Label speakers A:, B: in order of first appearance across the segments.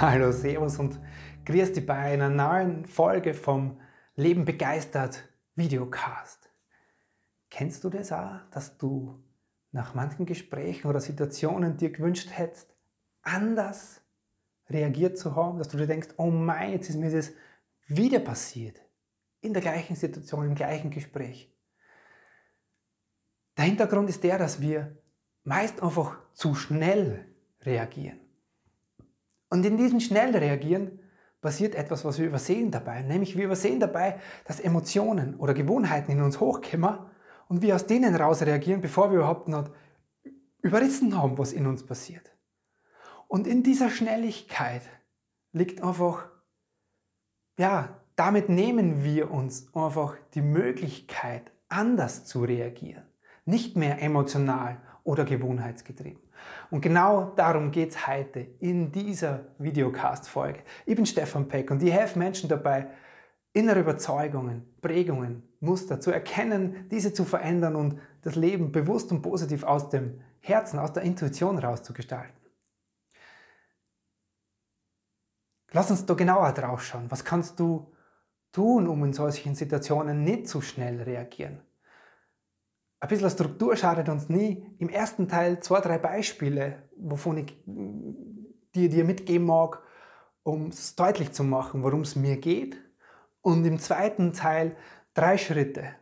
A: Hallo, Servus und grüß dich bei einer neuen Folge vom Leben begeistert Videocast. Kennst du das auch, dass du nach manchen Gesprächen oder Situationen dir gewünscht hättest, anders reagiert zu haben, dass du dir denkst, oh mein, jetzt ist mir das wieder passiert, in der gleichen Situation, im gleichen Gespräch. Der Hintergrund ist der, dass wir meist einfach zu schnell reagieren. Und in diesem schnell reagieren passiert etwas, was wir übersehen dabei. Nämlich wir übersehen dabei, dass Emotionen oder Gewohnheiten in uns hochkommen und wir aus denen raus reagieren, bevor wir überhaupt noch überrissen haben, was in uns passiert. Und in dieser Schnelligkeit liegt einfach, ja, damit nehmen wir uns einfach die Möglichkeit, anders zu reagieren. Nicht mehr emotional oder gewohnheitsgetrieben. Und genau darum geht es heute in dieser Videocast-Folge. Ich bin Stefan Peck und ich helfe Menschen dabei, innere Überzeugungen, Prägungen, Muster zu erkennen, diese zu verändern und das Leben bewusst und positiv aus dem Herzen, aus der Intuition rauszugestalten. Lass uns da genauer drauf schauen. Was kannst du tun, um in solchen Situationen nicht zu schnell reagieren? Ein bisschen Struktur schadet uns nie. Im ersten Teil zwei, drei Beispiele, wovon ich dir, dir mitgeben mag, um es deutlich zu machen, worum es mir geht. Und im zweiten Teil drei Schritte,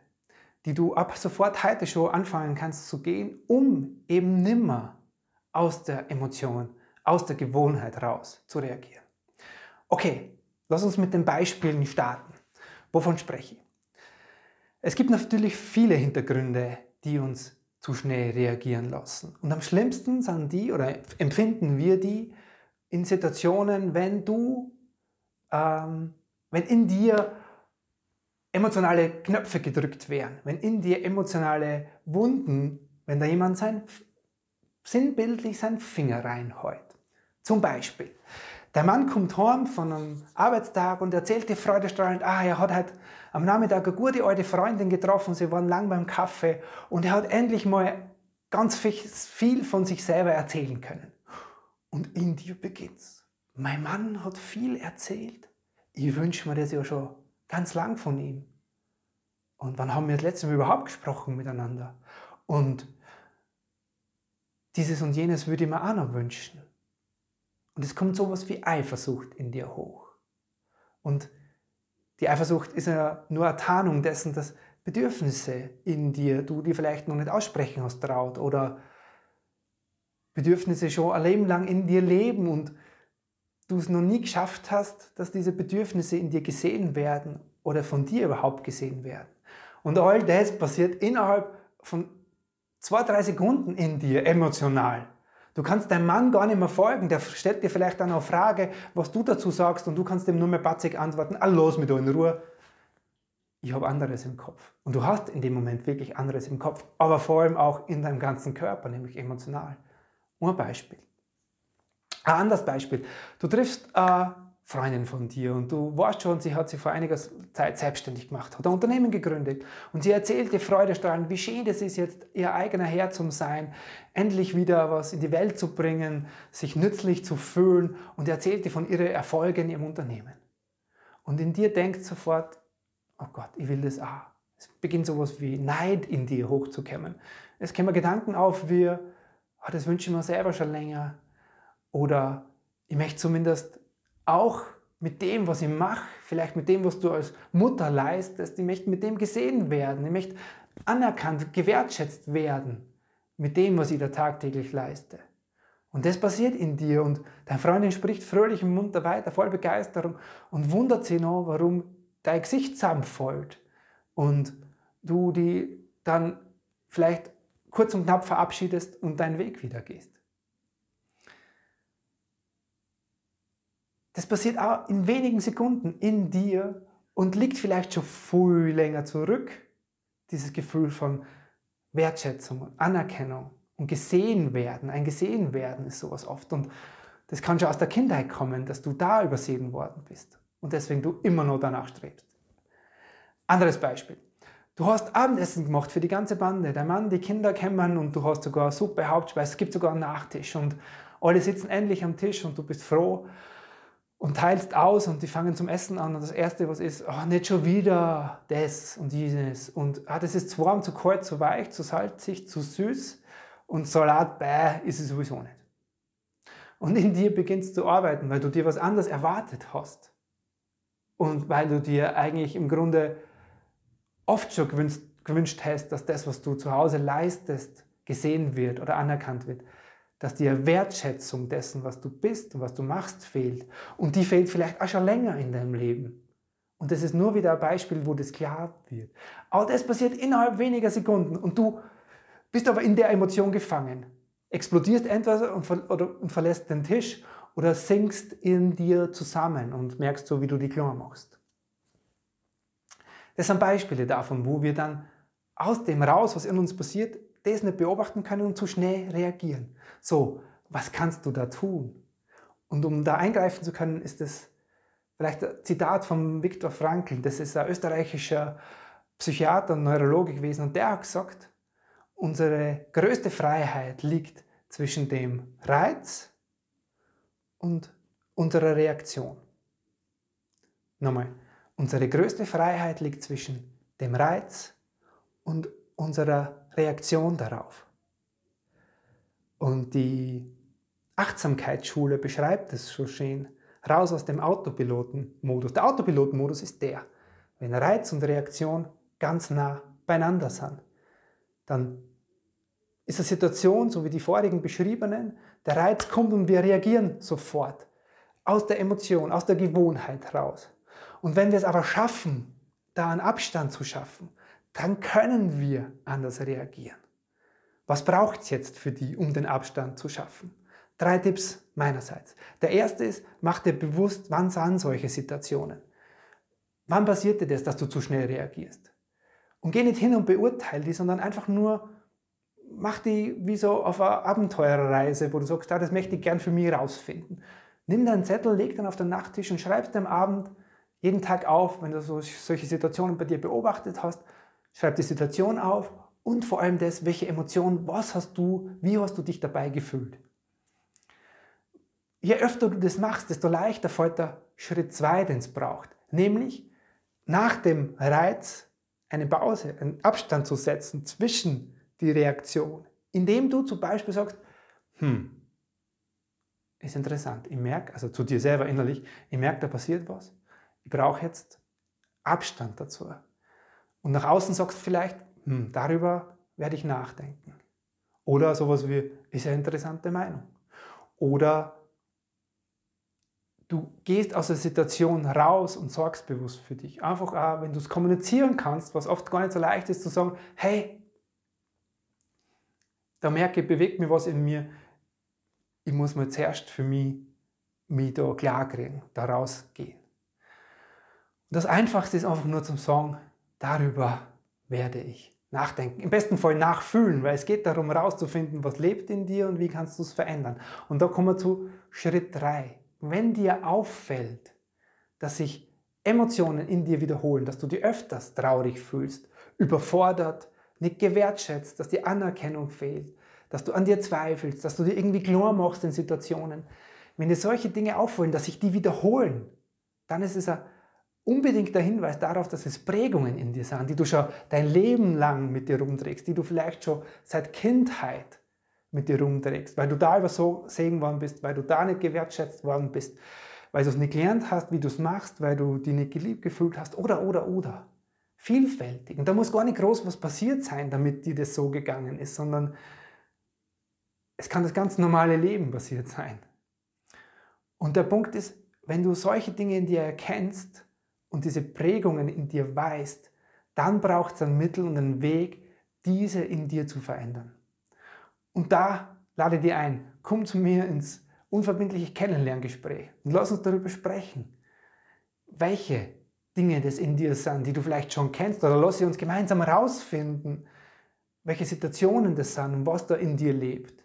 A: die du ab sofort heute schon anfangen kannst zu gehen, um eben nimmer aus der Emotion, aus der Gewohnheit raus zu reagieren. Okay, lass uns mit den Beispielen starten. Wovon spreche ich? Es gibt natürlich viele Hintergründe, die uns zu schnell reagieren lassen. Und am schlimmsten sind die oder empfinden wir die in Situationen, wenn du, ähm, wenn in dir emotionale Knöpfe gedrückt werden, wenn in dir emotionale Wunden, wenn da jemand sein sinnbildlich seinen Finger reinhäut. Zum Beispiel, der Mann kommt heim von einem Arbeitstag und erzählt dir freudestrahlend, ah, er hat halt am Nachmittag eine gute alte Freundin getroffen, sie waren lang beim Kaffee und er hat endlich mal ganz viel von sich selber erzählen können. Und in dir beginnt's. Mein Mann hat viel erzählt. Ich wünsche mir das ja schon ganz lang von ihm. Und wann haben wir das letzte Mal überhaupt gesprochen miteinander? Und dieses und jenes würde ich mir auch noch wünschen. Und es kommt sowas wie Eifersucht in dir hoch. Und die Eifersucht ist ja nur eine Tarnung dessen, dass Bedürfnisse in dir, du die vielleicht noch nicht aussprechen hast traut oder Bedürfnisse schon ein Leben lang in dir leben und du es noch nie geschafft hast, dass diese Bedürfnisse in dir gesehen werden oder von dir überhaupt gesehen werden. Und all das passiert innerhalb von zwei, drei Sekunden in dir emotional. Du kannst deinem Mann gar nicht mehr folgen. Der stellt dir vielleicht dann eine Frage, was du dazu sagst, und du kannst ihm nur mehr batzig antworten: Ah, los mit dir in Ruhe. Ich habe anderes im Kopf. Und du hast in dem Moment wirklich anderes im Kopf, aber vor allem auch in deinem ganzen Körper, nämlich emotional. Nur ein Beispiel. Ein anderes Beispiel. Du triffst äh, Freundin von dir und du weißt schon, sie hat sich vor einiger Zeit selbstständig gemacht, hat ein Unternehmen gegründet und sie erzählt dir freudestrahlend, wie schön es ist, jetzt ihr eigener Herr zu sein, endlich wieder was in die Welt zu bringen, sich nützlich zu fühlen und erzählt dir von ihren Erfolgen ihrem Unternehmen. Und in dir denkt sofort, oh Gott, ich will das auch. Es beginnt sowas wie Neid in dir hochzukommen. Es kommen Gedanken auf wie, oh, das wünsche ich mir selber schon länger oder ich möchte zumindest auch mit dem, was ich mache, vielleicht mit dem, was du als Mutter leistest, ich möchte mit dem gesehen werden, ich möchte anerkannt, gewertschätzt werden mit dem, was ich da tagtäglich leiste. Und das passiert in dir und deine Freundin spricht fröhlich im Mund weiter, voll Begeisterung und wundert sich noch, warum dein Gesicht zusammenfällt und du die dann vielleicht kurz und knapp verabschiedest und deinen Weg wieder gehst. Das passiert auch in wenigen Sekunden in dir und liegt vielleicht schon viel länger zurück. Dieses Gefühl von Wertschätzung und Anerkennung und gesehen werden. Ein gesehen werden ist sowas oft. Und das kann schon aus der Kindheit kommen, dass du da übersehen worden bist und deswegen du immer noch danach strebst. Anderes Beispiel. Du hast Abendessen gemacht für die ganze Bande. Der Mann, die Kinder kommen und du hast sogar Suppe, Hauptspeise, es gibt sogar einen Nachtisch und alle sitzen endlich am Tisch und du bist froh und teilst aus und die fangen zum Essen an und das Erste, was ist, oh, nicht schon wieder das und dieses und ah, das ist zu warm, zu kalt, zu weich, zu salzig, zu süß und Salat, bäh, ist es sowieso nicht. Und in dir beginnst du arbeiten, weil du dir was anderes erwartet hast und weil du dir eigentlich im Grunde oft schon gewünscht, gewünscht hast, dass das, was du zu Hause leistest, gesehen wird oder anerkannt wird. Dass dir Wertschätzung dessen, was du bist und was du machst, fehlt. Und die fehlt vielleicht auch schon länger in deinem Leben. Und das ist nur wieder ein Beispiel, wo das klar wird. Aber das passiert innerhalb weniger Sekunden und du bist aber in der Emotion gefangen. Explodierst entweder und, ver oder, und verlässt den Tisch oder sinkst in dir zusammen und merkst so, wie du die klar machst. Das sind Beispiele davon, wo wir dann aus dem raus, was in uns passiert, das nicht beobachten können und zu schnell reagieren. So, was kannst du da tun? Und um da eingreifen zu können, ist das vielleicht ein Zitat von Viktor Frankl. Das ist ein österreichischer Psychiater und Neurologe gewesen. Und der hat gesagt, unsere größte Freiheit liegt zwischen dem Reiz und unserer Reaktion. Nochmal, Unsere größte Freiheit liegt zwischen dem Reiz und unserer Reaktion darauf. Und die Achtsamkeitsschule beschreibt es so schön, raus aus dem Autopilotenmodus. Der Autopilotenmodus ist der, wenn Reiz und Reaktion ganz nah beieinander sind. Dann ist eine Situation, so wie die vorigen beschriebenen, der Reiz kommt und wir reagieren sofort aus der Emotion, aus der Gewohnheit raus. Und wenn wir es aber schaffen, da einen Abstand zu schaffen, dann können wir anders reagieren. Was braucht es jetzt für die, um den Abstand zu schaffen? Drei Tipps meinerseits. Der erste ist, mach dir bewusst, wann sind solche Situationen. Wann passiert dir das, dass du zu schnell reagierst? Und geh nicht hin und beurteile die, sondern einfach nur mach die wie so auf eine Abenteuerreise, wo du sagst, ah, das möchte ich gern für mich rausfinden. Nimm deinen Zettel, leg den auf den Nachttisch und schreib am Abend, jeden Tag auf, wenn du so, solche Situationen bei dir beobachtet hast, schreib die Situation auf und vor allem das, welche Emotionen, was hast du, wie hast du dich dabei gefühlt. Je öfter du das machst, desto leichter fällt der Schritt 2, den es braucht. Nämlich nach dem Reiz eine Pause, einen Abstand zu setzen zwischen die Reaktion. Indem du zum Beispiel sagst, hm, ist interessant, ich merke, also zu dir selber innerlich, ich merke, da passiert was ich brauche jetzt Abstand dazu. Und nach außen sagst du vielleicht, hm, darüber werde ich nachdenken. Oder sowas wie, ist eine interessante Meinung. Oder du gehst aus der Situation raus und sorgst bewusst für dich. Einfach auch, wenn du es kommunizieren kannst, was oft gar nicht so leicht ist, zu sagen, hey, da merke ich, bewegt mir was in mir. Ich muss mal zuerst für mich, mich da klar kriegen, da rausgehen. Das Einfachste ist einfach nur zum Sagen, darüber werde ich nachdenken. Im besten Fall nachfühlen, weil es geht darum herauszufinden, was lebt in dir und wie kannst du es verändern. Und da kommen wir zu Schritt 3. Wenn dir auffällt, dass sich Emotionen in dir wiederholen, dass du dich öfters traurig fühlst, überfordert, nicht gewertschätzt, dass die Anerkennung fehlt, dass du an dir zweifelst, dass du dir irgendwie klar machst in Situationen. Wenn dir solche Dinge auffallen, dass sich die wiederholen, dann ist es ein unbedingt der Hinweis darauf, dass es Prägungen in dir sind, die du schon dein Leben lang mit dir rumträgst, die du vielleicht schon seit Kindheit mit dir rumträgst, weil du da übersehen worden bist, weil du da nicht gewertschätzt worden bist, weil du es nicht gelernt hast, wie du es machst, weil du dich nicht geliebt gefühlt hast oder, oder, oder. Vielfältig. Und da muss gar nicht groß was passiert sein, damit dir das so gegangen ist, sondern es kann das ganz normale Leben passiert sein. Und der Punkt ist, wenn du solche Dinge in dir erkennst, und diese Prägungen in dir weißt, dann braucht es ein Mittel und einen Weg, diese in dir zu verändern. Und da lade dir ein, komm zu mir ins unverbindliche Kennenlerngespräch und lass uns darüber sprechen, welche Dinge das in dir sind, die du vielleicht schon kennst, oder lass sie uns gemeinsam herausfinden, welche Situationen das sind und was da in dir lebt.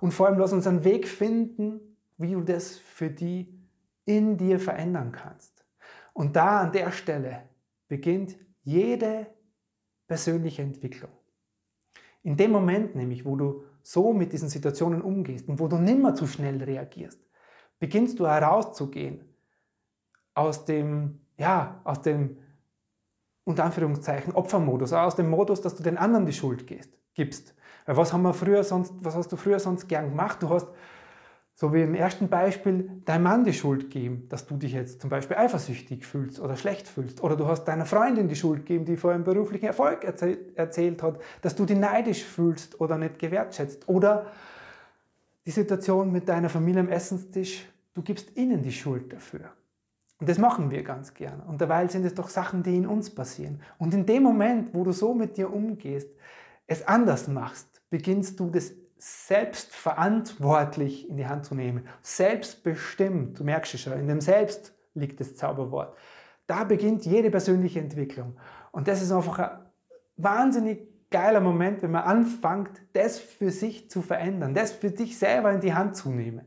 A: Und vor allem lass uns einen Weg finden, wie du das für die in dir verändern kannst. Und da an der Stelle beginnt jede persönliche Entwicklung. In dem Moment nämlich, wo du so mit diesen Situationen umgehst und wo du nimmer zu schnell reagierst, beginnst du herauszugehen aus dem, ja, aus dem, unter Anführungszeichen, Opfermodus, aus dem Modus, dass du den anderen die Schuld gibst. Weil was haben wir früher sonst, was hast du früher sonst gern gemacht? Du hast so wie im ersten Beispiel, deinem Mann die Schuld geben, dass du dich jetzt zum Beispiel eifersüchtig fühlst oder schlecht fühlst. Oder du hast deiner Freundin die Schuld geben, die vor einem beruflichen Erfolg erzählt hat, dass du dich neidisch fühlst oder nicht gewertschätzt. Oder die Situation mit deiner Familie am Essenstisch, du gibst ihnen die Schuld dafür. Und das machen wir ganz gern. Und dabei sind es doch Sachen, die in uns passieren. Und in dem Moment, wo du so mit dir umgehst, es anders machst, beginnst du das selbstverantwortlich in die Hand zu nehmen, selbstbestimmt, du merkst es schon, in dem Selbst liegt das Zauberwort. Da beginnt jede persönliche Entwicklung. Und das ist einfach ein wahnsinnig geiler Moment, wenn man anfängt, das für sich zu verändern, das für dich selber in die Hand zu nehmen.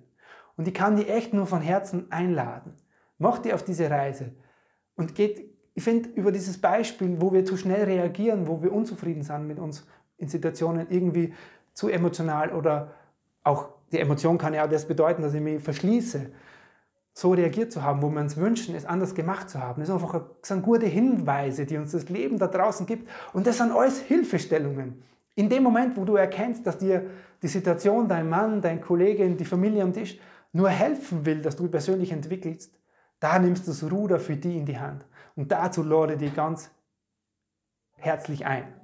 A: Und ich kann die echt nur von Herzen einladen. Mach die auf diese Reise und geht, ich finde, über dieses Beispiel, wo wir zu schnell reagieren, wo wir unzufrieden sind mit uns in Situationen irgendwie zu emotional oder auch die Emotion kann ja das bedeuten, dass ich mich verschließe, so reagiert zu haben, wo wir uns wünschen, es anders gemacht zu haben. Das sind einfach sind gute Hinweise, die uns das Leben da draußen gibt. Und das sind alles Hilfestellungen. In dem Moment, wo du erkennst, dass dir die Situation, dein Mann, dein Kollege, die Familie am Tisch nur helfen will, dass du persönlich entwickelst, da nimmst du das Ruder für die in die Hand. Und dazu lade ich dich ganz herzlich ein.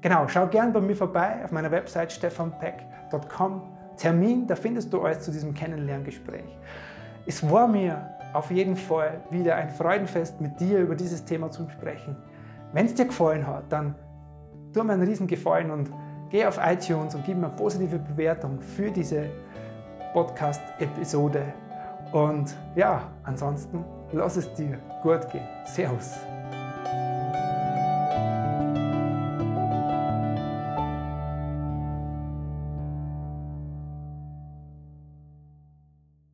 A: Genau, schau gern bei mir vorbei auf meiner Website stefanpeck.com. Termin, da findest du alles zu diesem Kennenlerngespräch. Es war mir auf jeden Fall wieder ein Freudenfest, mit dir über dieses Thema zu sprechen. Wenn es dir gefallen hat, dann tu mir einen riesen Gefallen und geh auf iTunes und gib mir eine positive Bewertung für diese Podcast-Episode. Und ja, ansonsten lass es dir gut gehen. Servus.